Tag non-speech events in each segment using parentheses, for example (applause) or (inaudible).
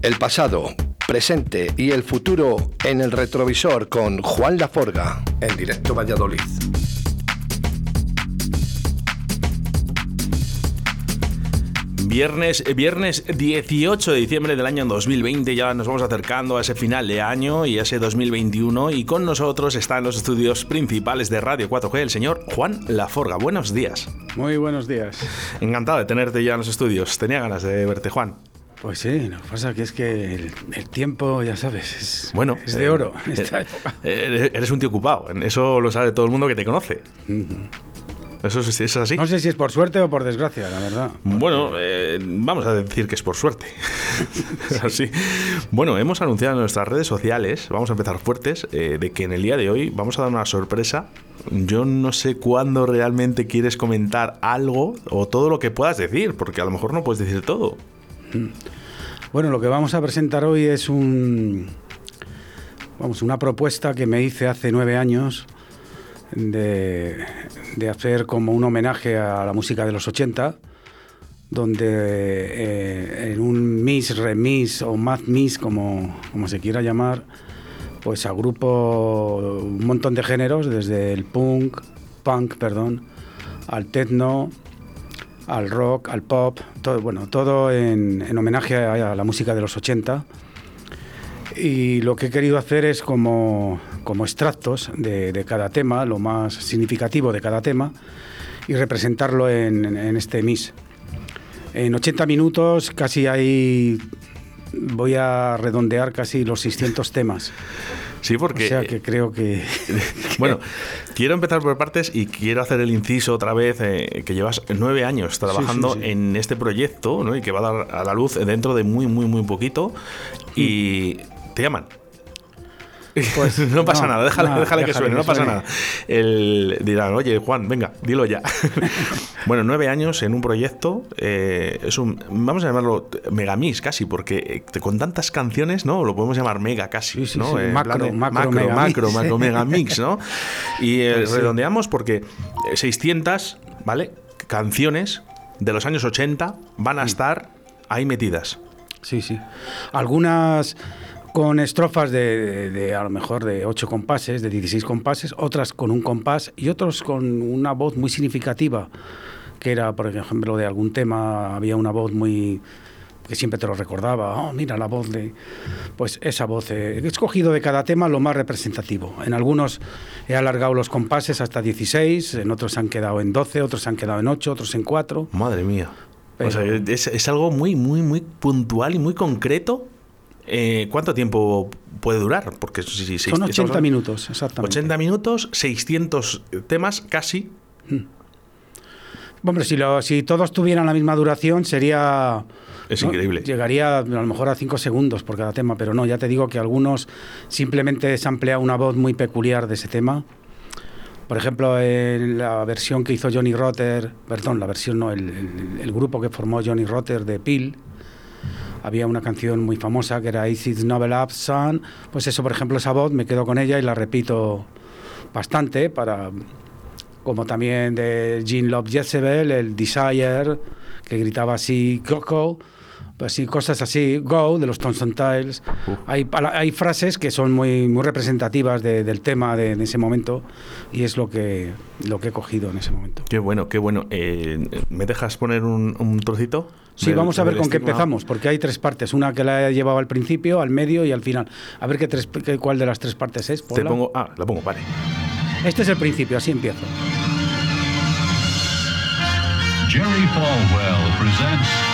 El pasado, presente y el futuro en el retrovisor con Juan Laforga en directo Valladolid. Viernes, viernes 18 de diciembre del año 2020, ya nos vamos acercando a ese final de año y a ese 2021 y con nosotros está en los estudios principales de Radio 4G el señor Juan Laforga. Buenos días. Muy buenos días. Encantado de tenerte ya en los estudios. Tenía ganas de verte, Juan. Pues sí, lo que pasa que es que el, tiempo, ya sabes, es, bueno, es de oro en eh, época. Eh, (laughs) eres un tío ocupado, eso lo sabe todo el mundo que te conoce. Eso es, así. No sé si es por suerte o por desgracia, la verdad. Bueno, eh, vamos a decir que es por suerte. (laughs) así. Bueno, hemos anunciado en nuestras redes sociales, vamos a empezar fuertes, eh, de que en el día de hoy vamos a dar una sorpresa. Yo no sé cuándo realmente quieres comentar algo o todo lo que puedas decir, porque a lo mejor no puedes decir todo. Mm. Bueno, lo que vamos a presentar hoy es un. Vamos, una propuesta que me hice hace nueve años de, hacer como un homenaje a la música de los 80, donde eh, en un mix, remix o más mix, como, como se quiera llamar, pues agrupo un montón de géneros, desde el punk, punk, perdón, al techno, al rock, al pop, todo, bueno, todo en, en homenaje a, la música de los 80 y lo que he querido hacer es como, como extractos de, cada tema, lo más significativo de cada tema, y representarlo en, este MIS. En 80 minutos casi hay, voy a redondear casi los 600 temas. Sí, porque... O sea que creo (laughs) que... bueno, quiero empezar por partes y quiero hacer el inciso otra vez, eh, que llevas nueve años trabajando en este proyecto ¿no? y que va a dar a la luz dentro de muy, muy, muy poquito. Y te llaman. Pues, (laughs) no pasa nada, déjale, que suene, no pasa nada. El, dirán, oye, Juan, venga, dilo ya. (laughs) bueno, nueve años en un proyecto, eh, es un, vamos a llamarlo megamix casi, porque eh, con tantas canciones, ¿no? Lo podemos llamar mega casi, ¿no? Eh, macro, macro, macro, macro, megamix, (laughs) ¿no? Y redondeamos porque 600, ¿vale? Canciones de los años 80 van a estar ahí metidas. Sí, sí. Algunas con estrofas de, a lo mejor de 8 compases, de 16 compases, otras con un compás y otros con una voz muy significativa, que era, por ejemplo, de algún tema había una voz muy que siempre te lo recordaba, oh, mira la voz de... Pues esa voz, eh, he escogido de cada tema lo más representativo. En algunos he alargado los compases hasta 16, en otros se han quedado en 12, otros se han quedado en 8, otros en 4. Madre mía. es, es, algo muy, muy, muy puntual y muy concreto eh, ¿Cuánto tiempo puede durar? Porque si, Son 80 minutos, exactamente. 80 minutos, 600 temas casi. Hmm. Hombre, si, si todos tuvieran la misma duración sería... Es increíble. Llegaría a lo mejor a 5 segundos por cada tema, pero no, ya te digo que algunos simplemente se emplea una voz muy peculiar de ese tema. Por ejemplo, en la versión que hizo Johnny Rotter, perdón, la versión no, el, el grupo que formó Johnny Rotter de Peel, había una canción muy famosa que era Is Novel Up Sun, pues eso, por ejemplo, esa voz me quedo con ella y la repito bastante para como también de Jean Love Jezebel, el Desire, que gritaba así, Coco, pues sí, cosas así, Go, de los Thompson Tiles. Hay, hay, frases que son muy, muy representativas del tema de, ese momento y es lo que, lo que he cogido en ese momento. Qué bueno, qué bueno. Eh, ¿Me dejas poner un, un trocito? Sí, vamos a ver con qué empezamos, porque hay tres partes. Una que la he llevado al principio, al medio y al final. A ver qué tres, qué, cuál de las tres partes es. Te pongo, ah, la pongo, vale. Este es el principio, así empiezo. Jerry Falwell presents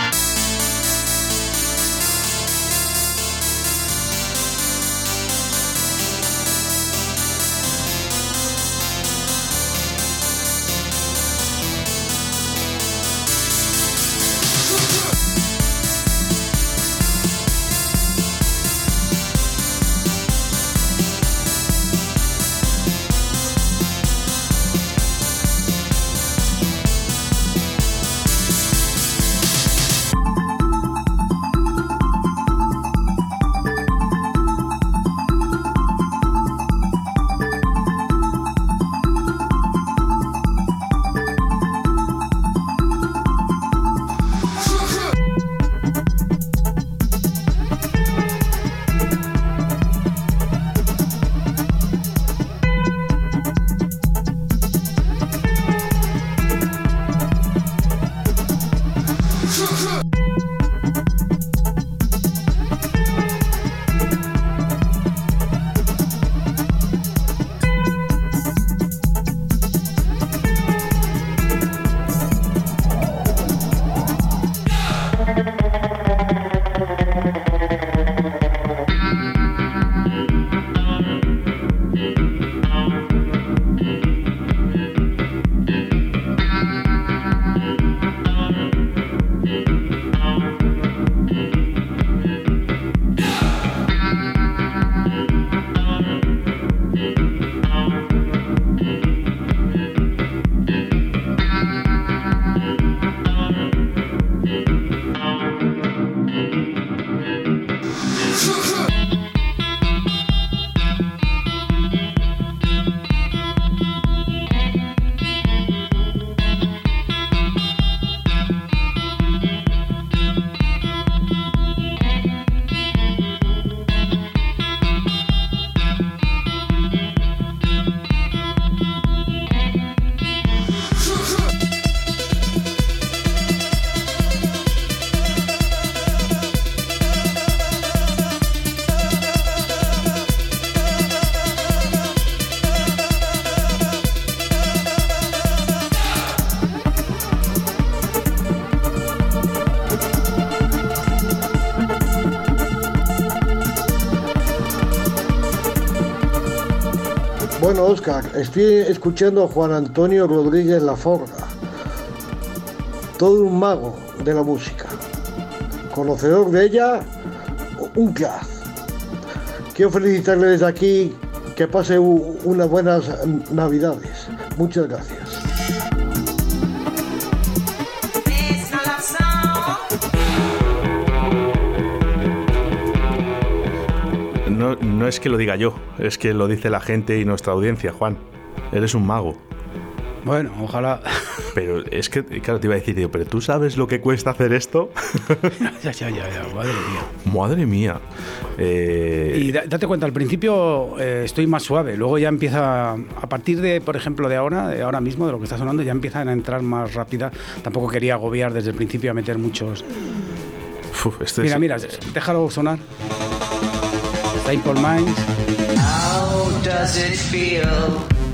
Estoy escuchando a Juan Antonio Rodríguez Laforga, todo un mago de la música, conocedor de ella, un crack. Quiero felicitarle desde aquí, que pase unas buenas navidades. Muchas gracias. No, no es que lo diga yo, es que lo dice la gente y nuestra audiencia, Juan. Eres un mago. Bueno, ojalá. Pero es que, claro, te iba a decir, digo, pero tú sabes lo que cuesta hacer esto. (laughs) ya, ya, ya, ya, madre mía. Madre mía. Eh, Y da- date cuenta, al principio eh, estoy más suave, luego ya empieza, a partir de, por ejemplo, de ahora, de ahora mismo, de lo que está sonando, ya empiezan a entrar más rápida. Tampoco quería agobiar desde el principio a meter muchos. uf, esto Mira, es- mira, déjalo sonar. Simple Minds. How does it feel?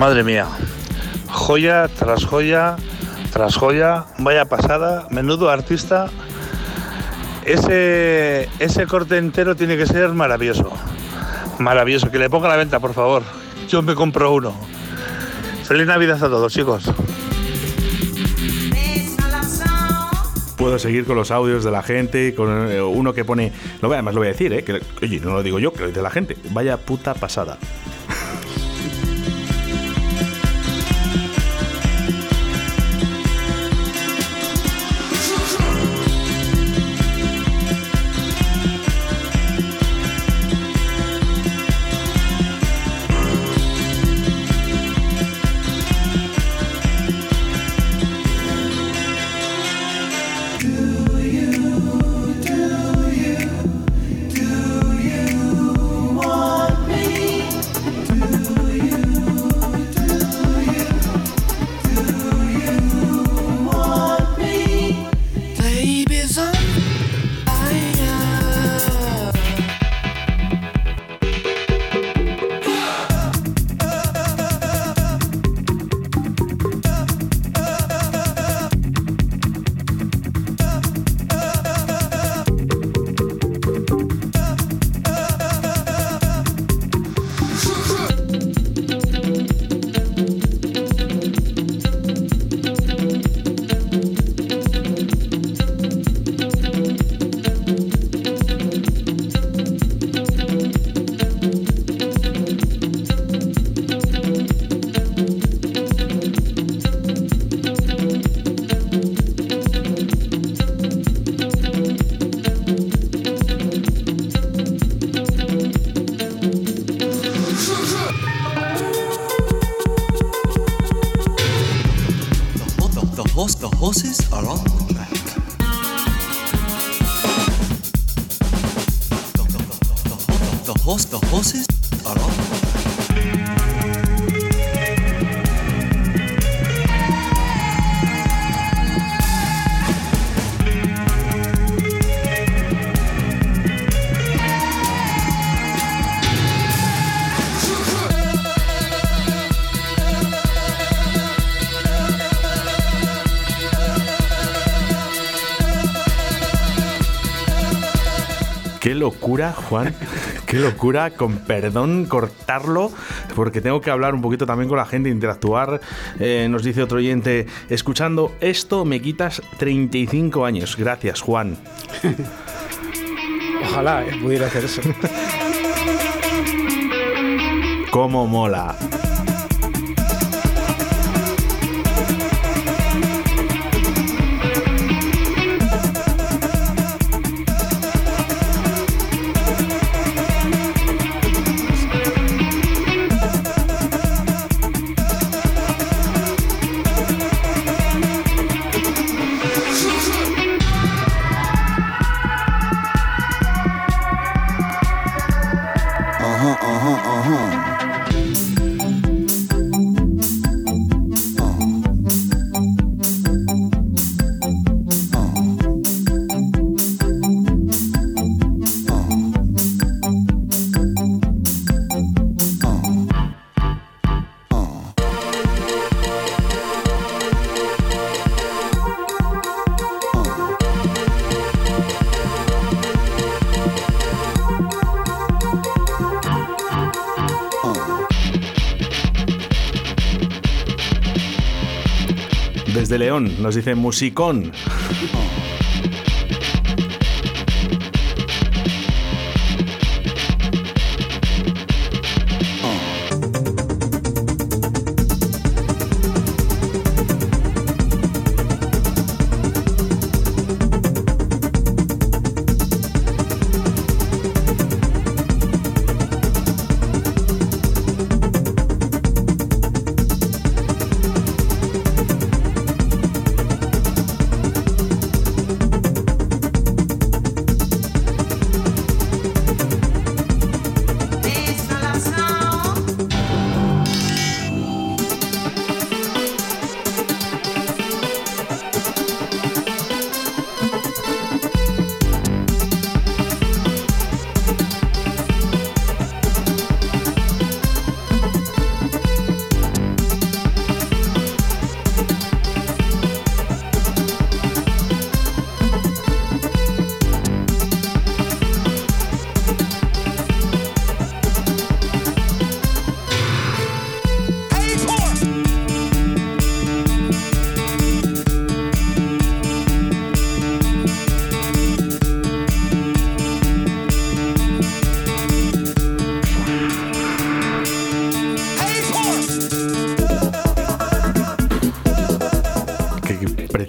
Madre mía, joya tras joya tras joya, vaya pasada, menudo artista. Ese, ese corte entero tiene que ser maravilloso. Maravilloso, que le ponga a la venta, por favor. Yo me compro uno. Feliz Navidad a todos, chicos. Puedo seguir con los audios de la gente, con eh, uno que pone. No, además lo voy a decir, ¿eh? Que, oye, no lo digo yo, que lo dice la gente. Vaya puta pasada. Horse, the horses are on the track. The, horse, the horses are on the locura, Juan. Qué locura, con perdón, cortarlo, porque tengo que hablar un poquito también con la gente, interactuar. Eh, nos dice otro oyente, escuchando esto me quitas 35 años. Gracias, Juan. (laughs) Ojalá eh, pudiera hacer eso. Cómo mola. Desde León nos dice musicón.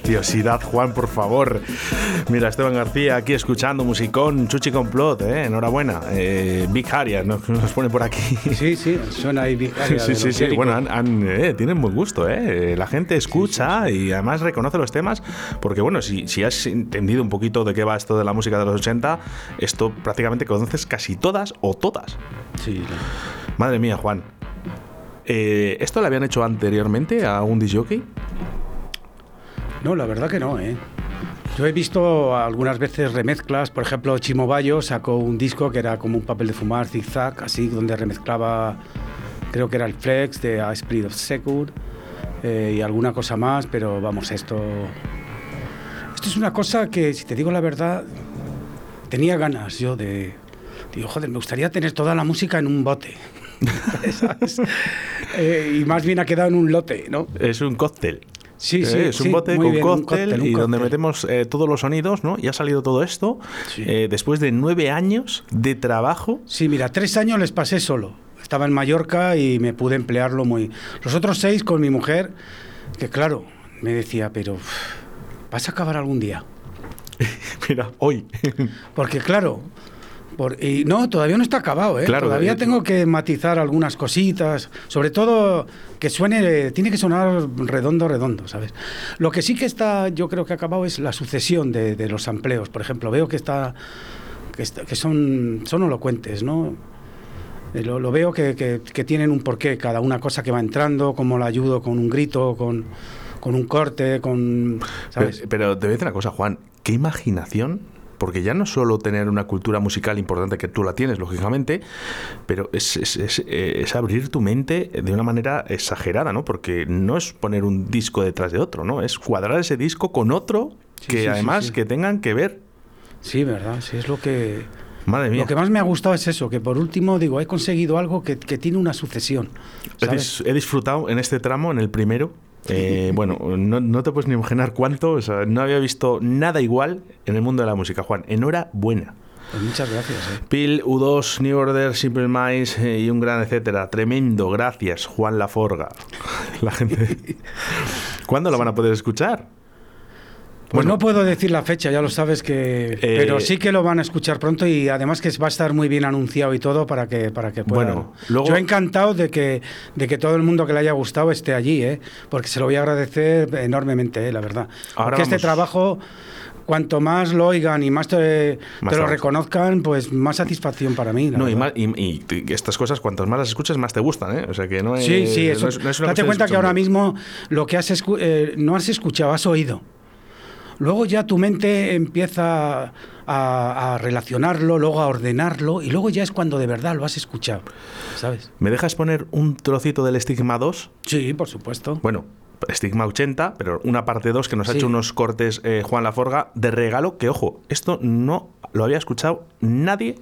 Preciosidad, Juan, por favor. Mira, Esteban García aquí escuchando musicón, Chuchi Complot, ¿eh? enhorabuena. Eh, Big Harrier nos, (laughs) nos pone por aquí. Sí, sí, suena ahí Big Harrier (laughs) Sí, sí, sí. Bueno, han- han, eh, tienen buen gusto, ¿eh? La gente escucha y además reconoce los temas, porque bueno, si, si has entendido un poquito de qué va esto de la música de los 80, esto prácticamente conoces casi todas o todas. Sí, Madre mía, Juan. Eh, ¿Esto lo habían hecho anteriormente a un disc jockey? No, la verdad que no, ¿eh? Yo he visto algunas veces remezclas, por ejemplo, Chimo Bayo sacó un disco que era como un papel de fumar zigzag, así, donde remezclaba, creo que era el Flex de A Spirit of Secure eh, y alguna cosa más, pero vamos, esto. Esto es una cosa que, si te digo la verdad, tenía ganas yo de. Digo, joder, me gustaría tener toda la música en un bote. (laughs) ¿sabes? (laughs) Eh, y más bien ha quedado en un lote, ¿no? Es un cóctel. Sí, Eh, sí, es un sí, bote con bien, un cóctel, cóctel, un y donde cóctel. metemos eh, todos los sonidos, ¿no? Y ha salido todo esto eh, después de nueve años de trabajo. Sí, mira, tres años les pasé solo. Estaba en Mallorca y me pude emplearlo muy... Los otros seis con mi mujer, que claro, me decía, pero vas a acabar algún día. (laughs) Mira, hoy. Porque claro, por- y no, todavía no está acabado, ¿eh? Claro, todavía eh, tengo que matizar algunas cositas, sobre todo que suene, tiene que sonar redondo, redondo, ¿sabes? Lo que sí que está, yo creo que ha acabado es la sucesión de, de los amplios. Por ejemplo, veo que está, que, está- que son, son elocuentes, ¿no? Eh, Lo, lo veo que, que- que tienen un porqué, cada una cosa que va entrando, cómo la ayudo con un grito, con, con un corte, con... ¿sabes? Pero, pero te voy a decir una cosa, Juan. ¿Qué imaginación? Porque ya no solo tener una cultura musical importante, que tú la tienes, lógicamente, pero es, es- es, eh, es abrir tu mente de una manera exagerada, ¿no? Porque no es poner un disco detrás de otro, ¿no? Es cuadrar ese disco con otro Sí, que sí, además sí. que tengan que ver. Sí, verdad, sí, es lo que... Madre mía. Lo que más me ha gustado es eso, que por último, digo, he conseguido algo que, que tiene una sucesión. He disfrutado en este tramo, en el primero. Eh, bueno, no, no te puedes ni imaginar cuánto. o sea, no había visto nada igual en el mundo de la música, Juan. Enhorabuena. Pues muchas gracias. eh. Pil, U2, New Order, Simple Minds eh, y un gran etcétera. Tremendo, gracias, Juan Laforga. (laughs) La gente. ¿Cuándo lo van a poder escuchar? Pues Bueno. no puedo decir la fecha, ya lo sabes que. pero sí que lo van a escuchar pronto y además que va a estar muy bien anunciado y todo para que para que puedan. Bueno, luego- Yo encantado de que de que todo el mundo que le haya gustado esté allí, ¿eh? porque se lo voy a agradecer enormemente, ¿eh? la verdad. Ahora porque este trabajo cuanto más lo oigan y más te, Más te lo reconozcan, pues más satisfacción para mí. No, y, más- y- estas cosas, cuantas más las escuchas, más te gustan, ¿eh? O sea que no es. Sí, sí, eso. no es- no es una Date cuenta que ahora mismo lo que has escu- eh, no has escuchado, has oído. Luego ya tu mente empieza a, a relacionarlo, luego a ordenarlo, y luego ya es cuando de verdad lo has escuchado. ¿Sabes? ¿Me dejas poner un trocito del Stigma 2? Sí, por supuesto. Bueno, Stigma 80, pero una parte 2 que nos ha Sí. hecho unos cortes eh, Juan Laforga de regalo, que ojo, esto no lo había escuchado nadie.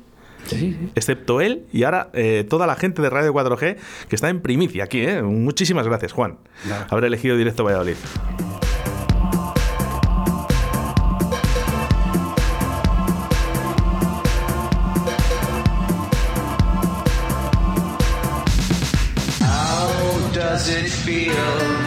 Sí, sí. Excepto él y ahora eh, toda la gente de Radio 4G que está en primicia aquí. ¿eh? Muchísimas gracias, Juan. Nada. Haber elegido directo Valladolid. Feel?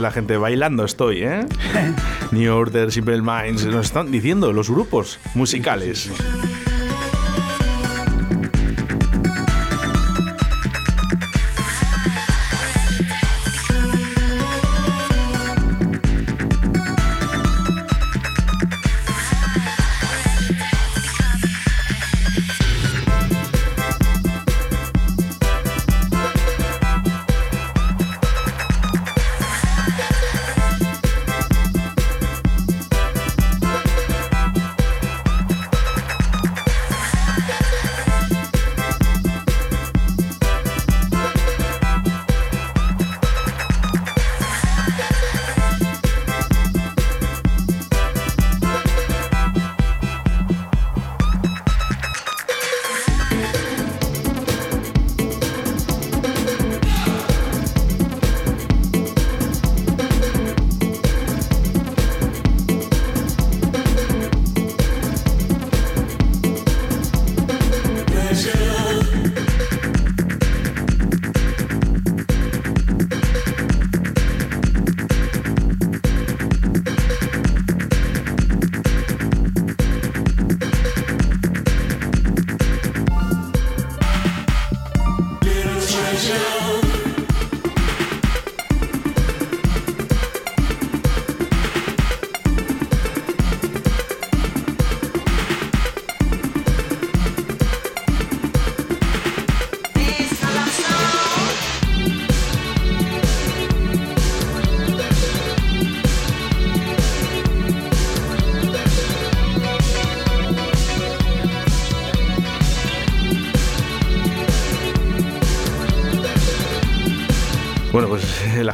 Dice la gente, bailando estoy, ¿eh? (laughs) New Order, Simple Minds, nos están diciendo los grupos musicales.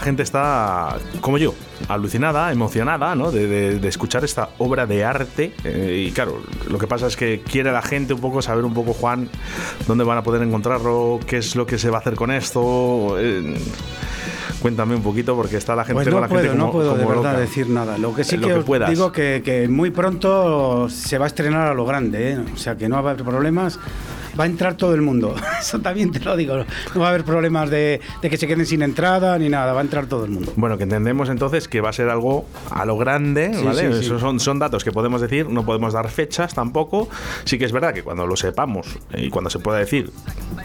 Gente está, como yo, alucinada, emocionada, ¿no? De, de- de escuchar esta obra de arte. Eh, y claro, lo que pasa es que quiere la gente un poco saber un poco, Juan, dónde van a poder encontrarlo, qué es lo que se va a hacer con esto. Eh, cuéntame un poquito, porque está la gente, Pues no la gente puedo, no como- puedo de como verdad loca. decir nada. Lo que sí Lo que, que puedas. digo que, que muy pronto se va a estrenar a lo grande, ¿eh? o sea que no va a haber problemas. Va a entrar todo el mundo. (laughs) Eso también te lo digo. No va a haber problemas de, de que se queden sin entrada ni nada. Va a entrar todo el mundo. Bueno, que entendemos entonces que va a ser algo a lo grande, Sí, ¿vale? sí, son, son datos que podemos decir, no podemos dar fechas tampoco. Sí que es verdad que cuando lo sepamos eh, y cuando se pueda decir,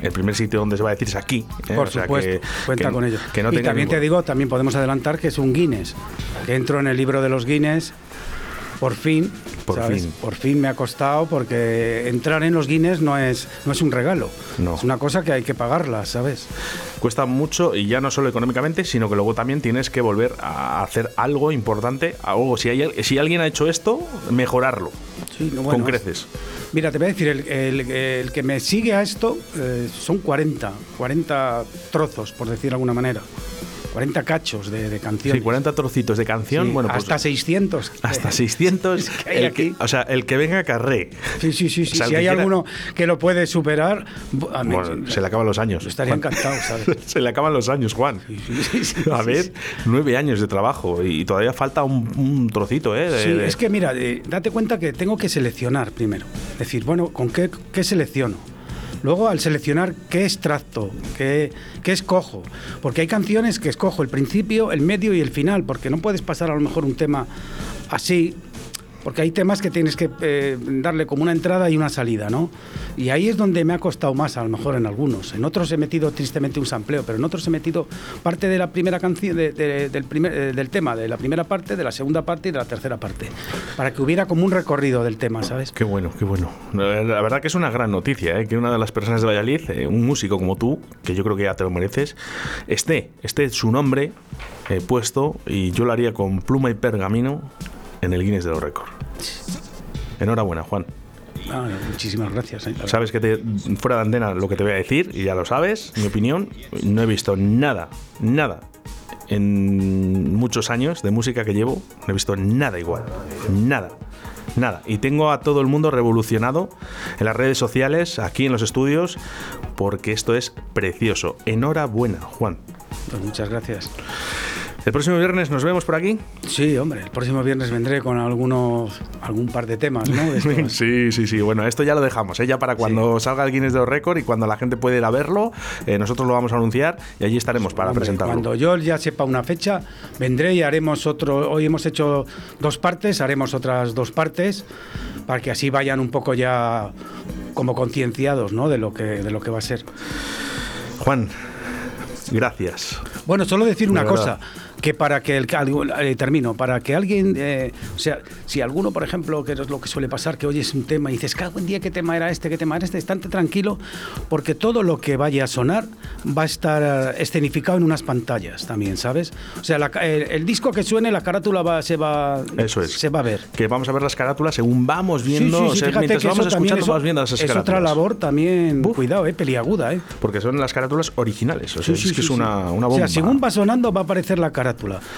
el primer sitio donde se va a decir es aquí. ¿eh? Por O sea, supuesto, que- cuenta que- con ello. que no y también te digo, también podemos adelantar que es un Guinness. Que entro en el libro de los Guinness. Por fin, Por ¿sabes? fin. Por fin me ha costado porque entrar en los Guinness no es, no es un regalo. No. Es una cosa que hay que pagarla, ¿sabes? Cuesta mucho y ya no solo económicamente, sino que luego también tienes que volver a hacer algo importante. Algo, si, hay, si alguien ha hecho esto, mejorarlo. Sí, no, con bueno, creces. Mira, te voy a decir, el, el- el que me sigue a esto eh, son 40, 40 trozos, por decir de alguna manera. 40 cachos de, de Sí, canciones. 40 trocitos de canción. Sí, bueno, pues, hasta 600. hasta 600. (laughs) que hay el que- aquí. o sea, el que venga carré. Sí, sí, sí. sí. O sea, el si hay quiera- alguno que lo puede superar, a mí- Bueno, se le acaban los años. estaría Juan. encantado, ¿sabes? (laughs) se le acaban los años, Juan. Sí, A ver, nueve años de trabajo y todavía falta un, un trocito, ¿eh? de- Sí, de- es que mira, eh, date cuenta que tengo que seleccionar primero. Es decir, bueno, ¿con qué, qué selecciono? Luego, al seleccionar qué extracto, qué, qué escojo. Porque hay canciones que escojo el principio, el medio y el final, porque no puedes pasar a lo mejor un tema así. Porque hay temas que tienes que eh, darle como una entrada y una salida, ¿no? Y ahí es donde me ha costado más, a lo mejor en algunos. En otros he metido tristemente un sampleo, pero en otros he metido parte de la primera canción, de- de- del, primer, eh, del tema, de la primera parte, de la segunda parte y de la tercera parte. Para que hubiera como un recorrido del tema, ¿sabes? Qué bueno, qué bueno. La verdad que es una gran noticia, ¿eh? que una de las personas de Valladolid, eh, un músico como tú, que yo creo que ya te lo mereces, esté, esté su nombre eh, puesto y yo lo haría con pluma y pergamino en el Guinness de los Récords. Enhorabuena, Juan. Ah, muchísimas gracias. eh. Sabes que te, fuera de antena lo que te voy a decir, y ya lo sabes, mi opinión, no he visto nada, nada en muchos años de música que llevo, no he visto nada igual, nada. Nada, y tengo a todo el mundo revolucionado en las redes sociales, aquí en los estudios, porque esto es precioso. Enhorabuena, Juan. Pues muchas gracias. El próximo viernes nos vemos por aquí. Sí, hombre, el próximo viernes vendré con algunos, algún par de temas, ¿no? De. (laughs) Sí, sí, sí. Bueno, esto ya lo dejamos, ¿eh? ya para cuando salga el Guinness de los Récords y cuando la gente pueda ir a verlo, eh, nosotros lo vamos a anunciar y allí estaremos para Hombre, presentarlo. Cuando yo ya sepa una fecha, vendré y haremos otro. Hoy hemos hecho dos partes, haremos otras dos partes para que así vayan un poco ya como concienciados, ¿no? De lo que de lo que va a ser. Juan, gracias. Bueno, solo decir una cosa. Que para que el eh, termino, para que alguien, eh, o sea, si alguno, por ejemplo, que es lo que suele pasar, que oyes un tema y dices, cago en día, ¿qué tema era este? ¿Qué tema era este? Estate tranquilo, porque todo lo que vaya a sonar va a estar eh, escenificado en unas pantallas también, ¿sabes? O sea, la el, el disco que suene, la carátula va, se va, Eso es. se va a ver. Que vamos a ver las carátulas según vamos Sí, viendo, sí, o sí, sea, fíjate mientras vamos eso escuchando, es, vamos viendo esas es carátulas. otra labor también, Buf. cuidado, eh, peliaguda, eh. Porque son las carátulas originales. O sea, Sí, sí, es que sí, es una, sí. una O bomba. sea, según va sonando va a aparecer la carátula.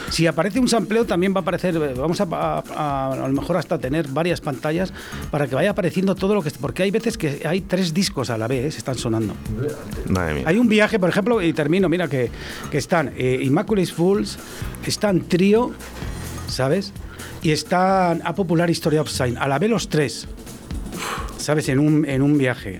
Si aparece un sampleo también va a aparecer, eh, vamos a, a, a- a lo mejor hasta tener varias pantallas para que vaya apareciendo todo lo que... Porque hay veces que hay tres discos a la vez, están sonando. Madre mía. Hay un viaje, por ejemplo, y termino, mira, que, que están eh, Immaculate Fools, están Trio, ¿sabes? Y están A Popular History of Sign, a la vez los tres, ¿sabes? En un, en un viaje.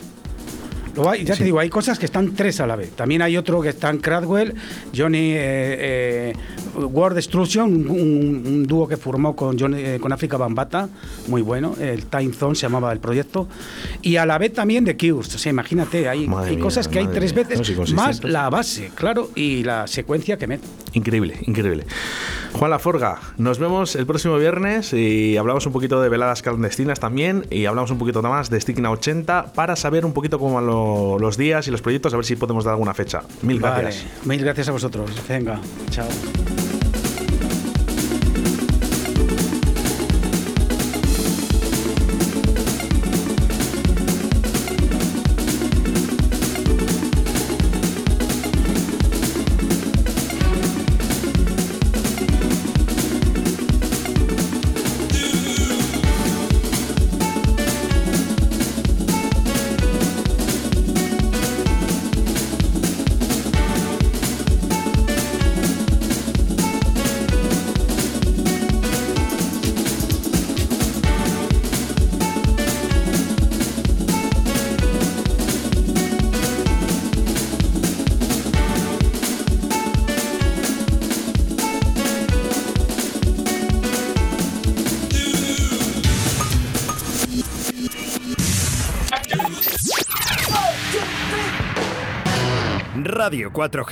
Luego hay- ya te digo, hay cosas que están tres a la vez. También hay otro que están Cradwell, Johnny eh, eh, War Destruction, un, un- un dúo que formó con, Johnny- eh, con África Bambata, muy bueno. El Time Zone se llamaba el proyecto. Y a la vez también de Cures. O sea, imagínate, hay, hay mía, cosas que hay tres mía. veces, No, sí, más la base, claro, y la secuencia que mete. Increíble, increíble. Juan Laforga, nos vemos el próximo viernes y hablamos un poquito de veladas clandestinas también y hablamos un poquito más de Stigna 80 para saber un poquito cómo van lo- los días y los proyectos, a ver si podemos dar alguna fecha. Mil gracias. Vale, mil gracias a vosotros. Venga, chao. Radio 4G.